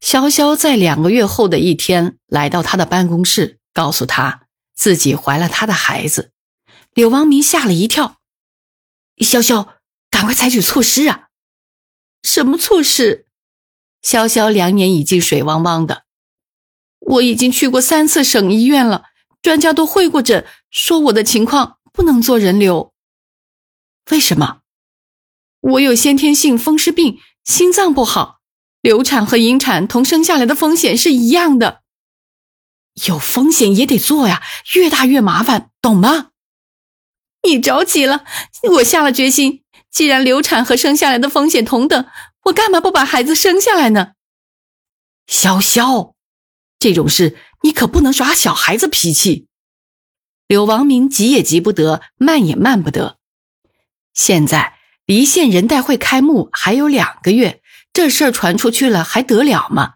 潇潇在两个月后的一天来到他的办公室，告诉他自己怀了他的孩子。柳王明吓了一跳：“潇潇，赶快采取措施啊！”“什么措施？”潇潇两眼已经水汪汪的。“我已经去过三次省医院了，专家都会过诊，说我的情况不能做人流。为什么？我有先天性风湿病，心脏不好。”流产和引产同生下来的风险是一样的，有风险也得做呀，越大越麻烦，懂吗？你着急了，我下了决心，既然流产和生下来的风险同等，我干嘛不把孩子生下来呢？潇潇，这种事你可不能耍小孩子脾气。柳王明急也急不得，慢也慢不得。现在离县人代会开幕还有两个月。这事儿传出去了还得了吗？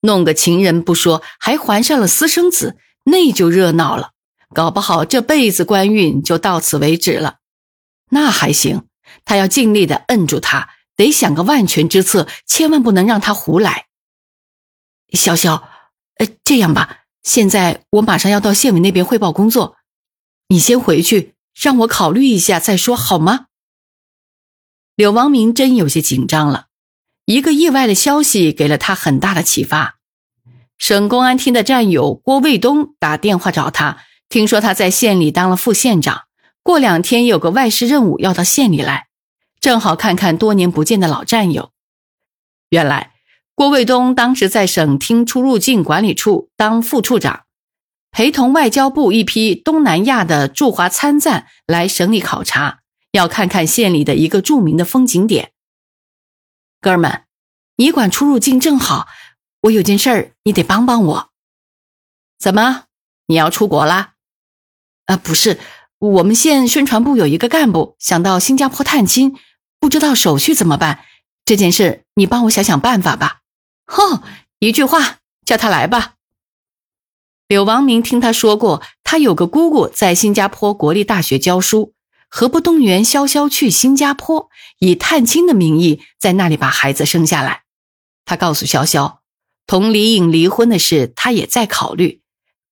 弄个情人不说，还怀上了私生子，那就热闹了。搞不好这辈子官运就到此为止了。那还行，他要尽力的摁住他，得想个万全之策，千万不能让他胡来。潇潇，呃，这样吧，现在我马上要到县委那边汇报工作，你先回去，让我考虑一下再说，好吗？柳王明真有些紧张了。一个意外的消息给了他很大的启发。省公安厅的战友郭卫东打电话找他，听说他在县里当了副县长，过两天有个外事任务要到县里来，正好看看多年不见的老战友。原来郭卫东当时在省厅出入境管理处当副处长，陪同外交部一批东南亚的驻华参赞来省里考察，要看看县里的一个著名的风景点。哥们，你管出入境正好，我有件事儿，你得帮帮我。怎么，你要出国啦？啊，不是，我们县宣传部有一个干部想到新加坡探亲，不知道手续怎么办。这件事你帮我想想办法吧。哼，一句话，叫他来吧。柳王明听他说过，他有个姑姑在新加坡国立大学教书。何不动员潇潇去新加坡，以探亲的名义在那里把孩子生下来？他告诉潇潇，同李颖离婚的事他也在考虑，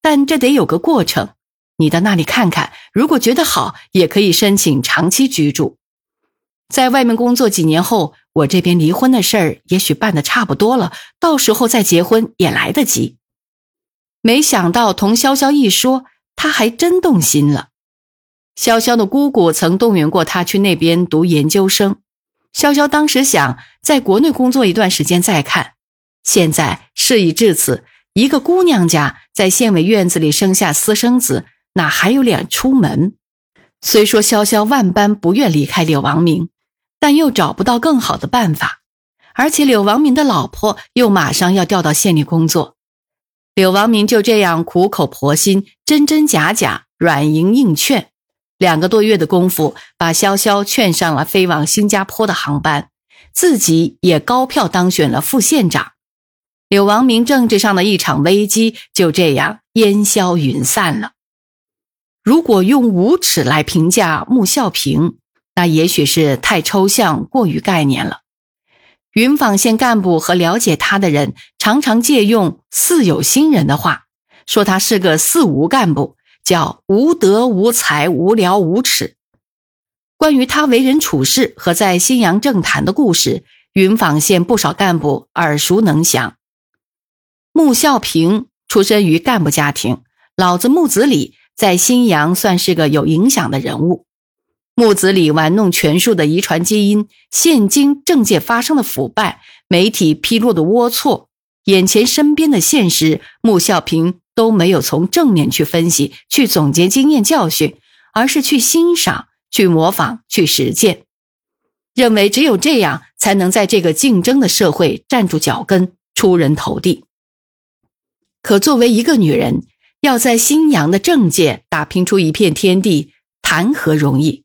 但这得有个过程。你到那里看看，如果觉得好，也可以申请长期居住。在外面工作几年后，我这边离婚的事儿也许办得差不多了，到时候再结婚也来得及。没想到同潇潇一说，他还真动心了。潇潇的姑姑曾动员过他去那边读研究生。潇潇当时想在国内工作一段时间再看。现在事已至此，一个姑娘家在县委院子里生下私生子，哪还有脸出门？虽说潇潇万般不愿离开柳王明，但又找不到更好的办法。而且柳王明的老婆又马上要调到县里工作，柳王明就这样苦口婆心、真真假假、软银硬劝。两个多月的功夫，把潇潇劝上了飞往新加坡的航班，自己也高票当选了副县长。柳王明政治上的一场危机就这样烟消云散了。如果用无耻来评价穆孝平，那也许是太抽象、过于概念了。云纺县干部和了解他的人常常借用“似有新人”的话，说他是个“四无”干部。叫无德无才无聊无耻。关于他为人处事和在新阳政坛的故事，云纺县不少干部耳熟能详。穆孝平出身于干部家庭，老子穆子礼在新阳算是个有影响的人物。穆子礼玩弄权术的遗传基因，现今政界发生的腐败，媒体披露的龌龊，眼前身边的现实，穆孝平。都没有从正面去分析、去总结经验教训，而是去欣赏、去模仿、去实践，认为只有这样才能在这个竞争的社会站住脚跟、出人头地。可作为一个女人，要在新阳的政界打拼出一片天地，谈何容易？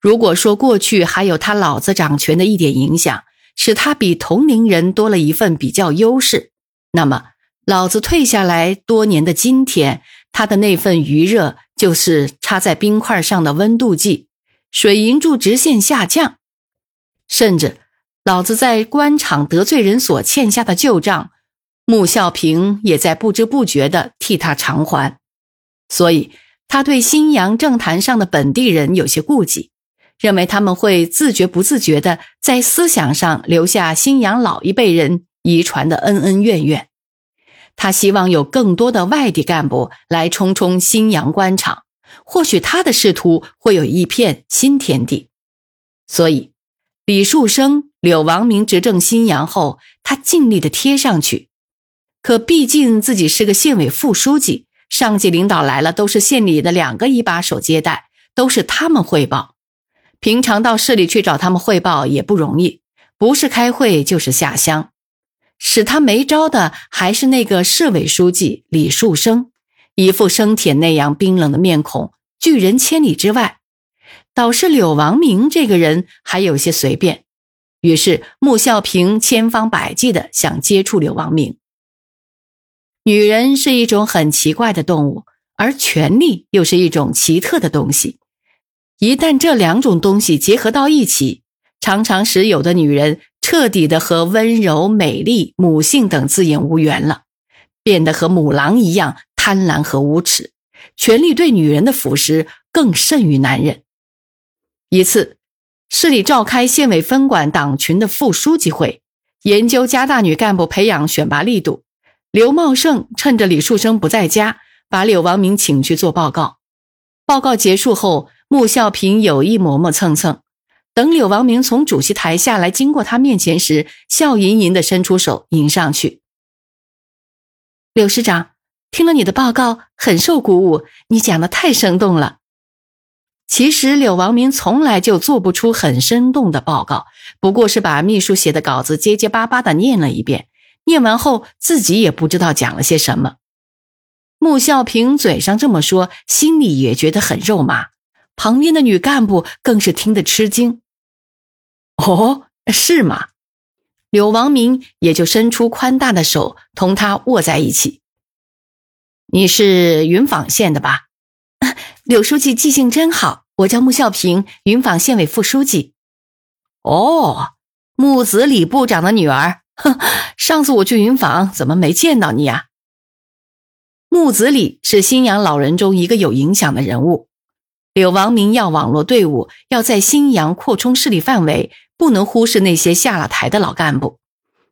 如果说过去还有他老子掌权的一点影响，使他比同龄人多了一份比较优势，那么老子退下来多年的今天，他的那份余热就是插在冰块上的温度计，水银柱直线下降。甚至，老子在官场得罪人所欠下的旧账，穆孝平也在不知不觉地替他偿还。所以，他对新阳政坛上的本地人有些顾忌。认为他们会自觉不自觉地在思想上留下新阳老一辈人遗传的恩恩怨怨。他希望有更多的外地干部来冲冲新阳官场，或许他的仕途会有一片新天地。所以，李树生、柳王明执政新阳后，他尽力的贴上去。可毕竟自己是个县委副书记，上级领导来了都是县里的两个一把手接待，都是他们汇报。平常到市里去找他们汇报也不容易，不是开会就是下乡。使他没招的还是那个市委书记李树生，一副生铁那样冰冷的面孔，拒人千里之外。倒是柳王明这个人还有些随便，于是穆孝平千方百计的想接触柳王明。女人是一种很奇怪的动物，而权力又是一种奇特的东西。一旦这两种东西结合到一起，常常使有的女人彻底的和温柔、美丽、母性等字眼无缘了，变得和母狼一样贪婪和无耻。权力对女人的腐蚀更甚于男人。一次，市里召开县委分管党群的副书记会，研究加大女干部培养选拔力度。刘茂盛趁着李树生不在家，把柳王明请去做报告。报告结束后。穆孝平有意磨磨蹭蹭，等柳王明从主席台下来，经过他面前时，笑吟吟的伸出手迎上去。柳师长，听了你的报告，很受鼓舞，你讲的太生动了。其实柳王明从来就做不出很生动的报告，不过是把秘书写的稿子结结巴巴的念了一遍，念完后自己也不知道讲了些什么。穆孝平嘴上这么说，心里也觉得很肉麻。旁边的女干部更是听得吃惊。哦，是吗？柳王明也就伸出宽大的手，同他握在一起。你是云纺县的吧？柳书记记性真好，我叫穆孝平，云纺县委副书记。哦，木子李部长的女儿。哼，上次我去云纺，怎么没见到你呀？木子李是新阳老人中一个有影响的人物。柳王明要网络队伍，要在新阳扩充势力范围，不能忽视那些下了台的老干部。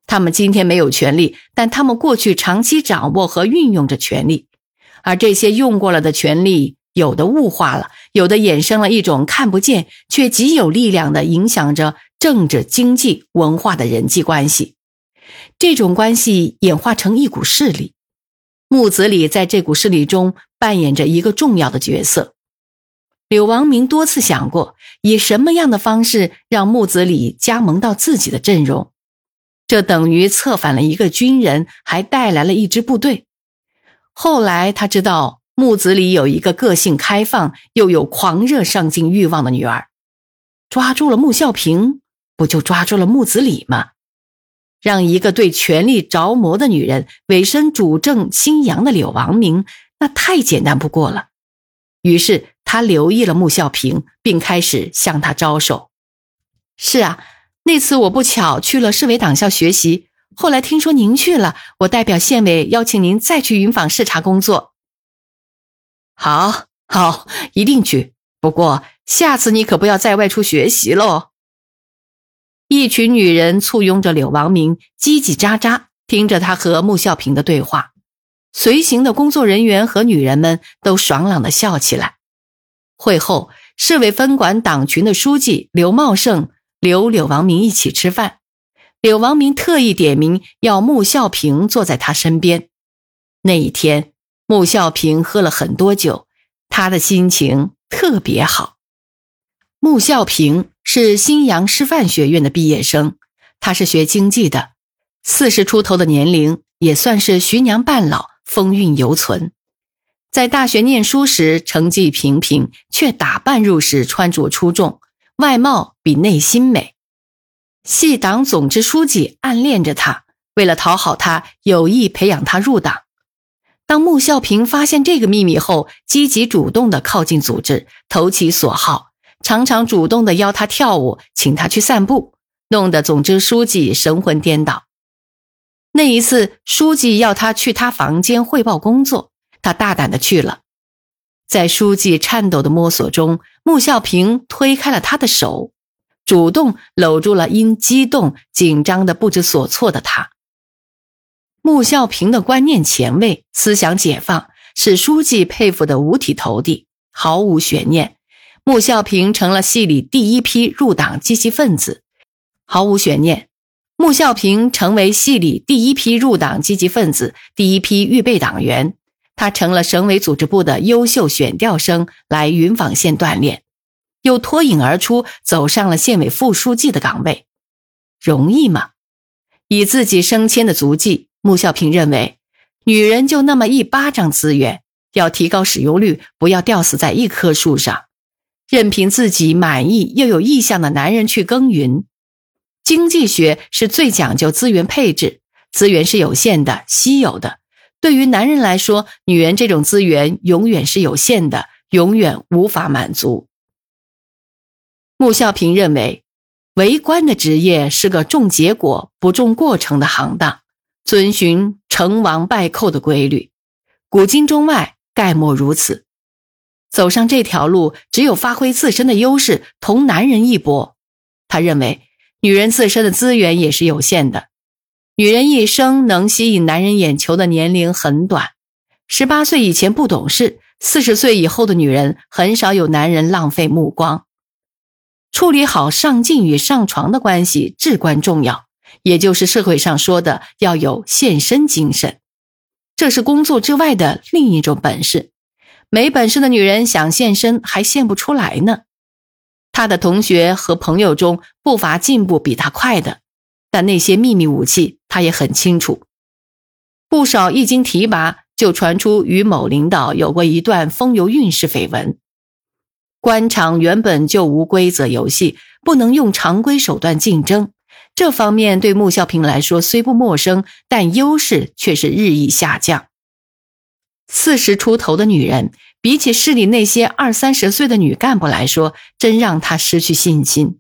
他们今天没有权力，但他们过去长期掌握和运用着权力，而这些用过了的权力，有的物化了，有的衍生了一种看不见却极有力量的影响着政治、经济、文化的人际关系。这种关系演化成一股势力，木子李在这股势力中扮演着一个重要的角色。柳王明多次想过，以什么样的方式让木子李加盟到自己的阵容，这等于策反了一个军人，还带来了一支部队。后来他知道木子李有一个个性开放又有狂热上进欲望的女儿，抓住了穆孝平，不就抓住了木子李吗？让一个对权力着魔的女人委身主政新阳的柳王明，那太简单不过了。于是。他留意了穆孝平，并开始向他招手。是啊，那次我不巧去了市委党校学习，后来听说您去了，我代表县委邀请您再去云纺视察工作。好，好，一定去。不过下次你可不要再外出学习喽。一群女人簇拥着柳王明，叽叽喳喳听着他和穆孝平的对话。随行的工作人员和女人们都爽朗的笑起来。会后，市委分管党群的书记刘茂盛留柳王明一起吃饭。柳王明特意点名要穆孝平坐在他身边。那一天，穆孝平喝了很多酒，他的心情特别好。穆孝平是新阳师范学院的毕业生，他是学经济的，四十出头的年龄也算是徐娘半老，风韵犹存。在大学念书时成绩平平，却打扮入时，穿着出众，外貌比内心美。系党总支书记暗恋着他，为了讨好他，有意培养他入党。当穆孝平发现这个秘密后，积极主动地靠近组织，投其所好，常常主动地邀他跳舞，请他去散步，弄得总支书记神魂颠倒。那一次，书记要他去他房间汇报工作，他大胆的去了。在书记颤抖的摸索中，穆孝平推开了他的手，主动搂住了因激动紧张的不知所措的他。穆孝平的观念前卫，思想解放，使书记佩服的五体投地，毫无悬念。穆孝平成了系里第一批入党积极分子，毫无悬念。穆孝平成为系里第一批入党积极分子，第一批预备党员。他成了省委组织部的优秀选调生，来云纺县锻炼，又脱颖而出，走上了县委副书记的岗位。容易吗？以自己升迁的足迹，穆孝平认为，女人就那么一巴掌资源，要提高使用率，不要吊死在一棵树上，任凭自己满意又有意向的男人去耕耘。经济学是最讲究资源配置，资源是有限的、稀有的。对于男人来说，女人这种资源永远是有限的，永远无法满足。穆孝平认为，为官的职业是个重结果不重过程的行当，遵循成王败寇的规律，古今中外概莫如此。走上这条路，只有发挥自身的优势，同男人一搏。他认为。女人自身的资源也是有限的，女人一生能吸引男人眼球的年龄很短，十八岁以前不懂事，四十岁以后的女人很少有男人浪费目光。处理好上进与上床的关系至关重要，也就是社会上说的要有献身精神，这是工作之外的另一种本事。没本事的女人想献身还献不出来呢。他的同学和朋友中不乏进步比他快的，但那些秘密武器他也很清楚。不少一经提拔就传出与某领导有过一段风流韵事绯闻。官场原本就无规则游戏，不能用常规手段竞争。这方面对穆孝平来说虽不陌生，但优势却是日益下降。四十出头的女人。比起市里那些二三十岁的女干部来说，真让他失去信心。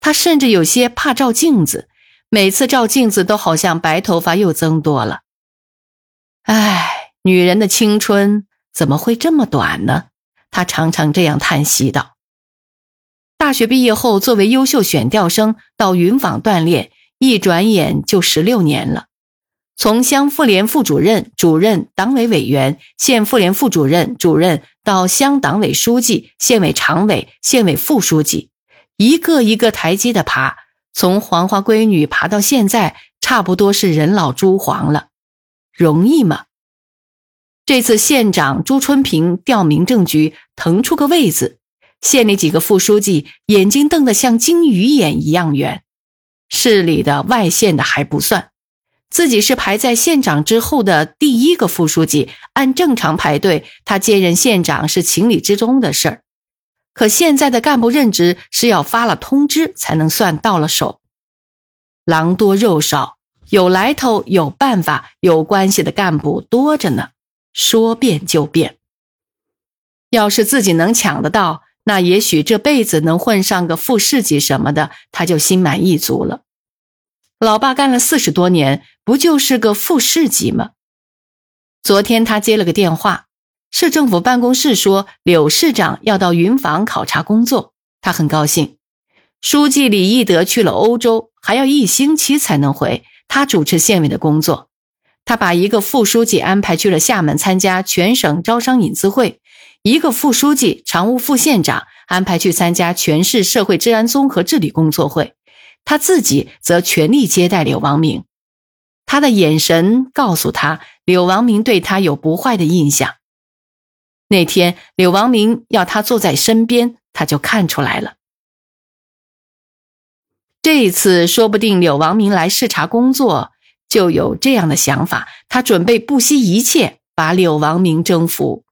他甚至有些怕照镜子，每次照镜子都好像白头发又增多了。唉，女人的青春怎么会这么短呢？他常常这样叹息道。大学毕业后，作为优秀选调生到云纺锻炼，一转眼就十六年了。从乡妇联副主任、主任、党委委员、县妇联副主任、主任到乡党委书记、县委常委、县委副书记，一个一个台阶的爬，从黄花闺女爬到现在，差不多是人老珠黄了，容易吗？这次县长朱春平调民政局腾出个位子，县里几个副书记眼睛瞪得像金鱼眼一样圆，市里的、外县的还不算。自己是排在县长之后的第一个副书记，按正常排队，他接任县长是情理之中的事儿。可现在的干部任职是要发了通知才能算到了手。狼多肉少，有来头、有办法、有关系的干部多着呢，说变就变。要是自己能抢得到，那也许这辈子能混上个副市级什么的，他就心满意足了。老爸干了四十多年，不就是个副市级吗？昨天他接了个电话，市政府办公室说柳市长要到云纺考察工作，他很高兴。书记李义德去了欧洲，还要一星期才能回，他主持县委的工作。他把一个副书记安排去了厦门参加全省招商引资会，一个副书记常务副县长安排去参加全市社会治安综合治理工作会。他自己则全力接待柳王明，他的眼神告诉他，柳王明对他有不坏的印象。那天柳王明要他坐在身边，他就看出来了。这一次说不定柳王明来视察工作，就有这样的想法，他准备不惜一切把柳王明征服。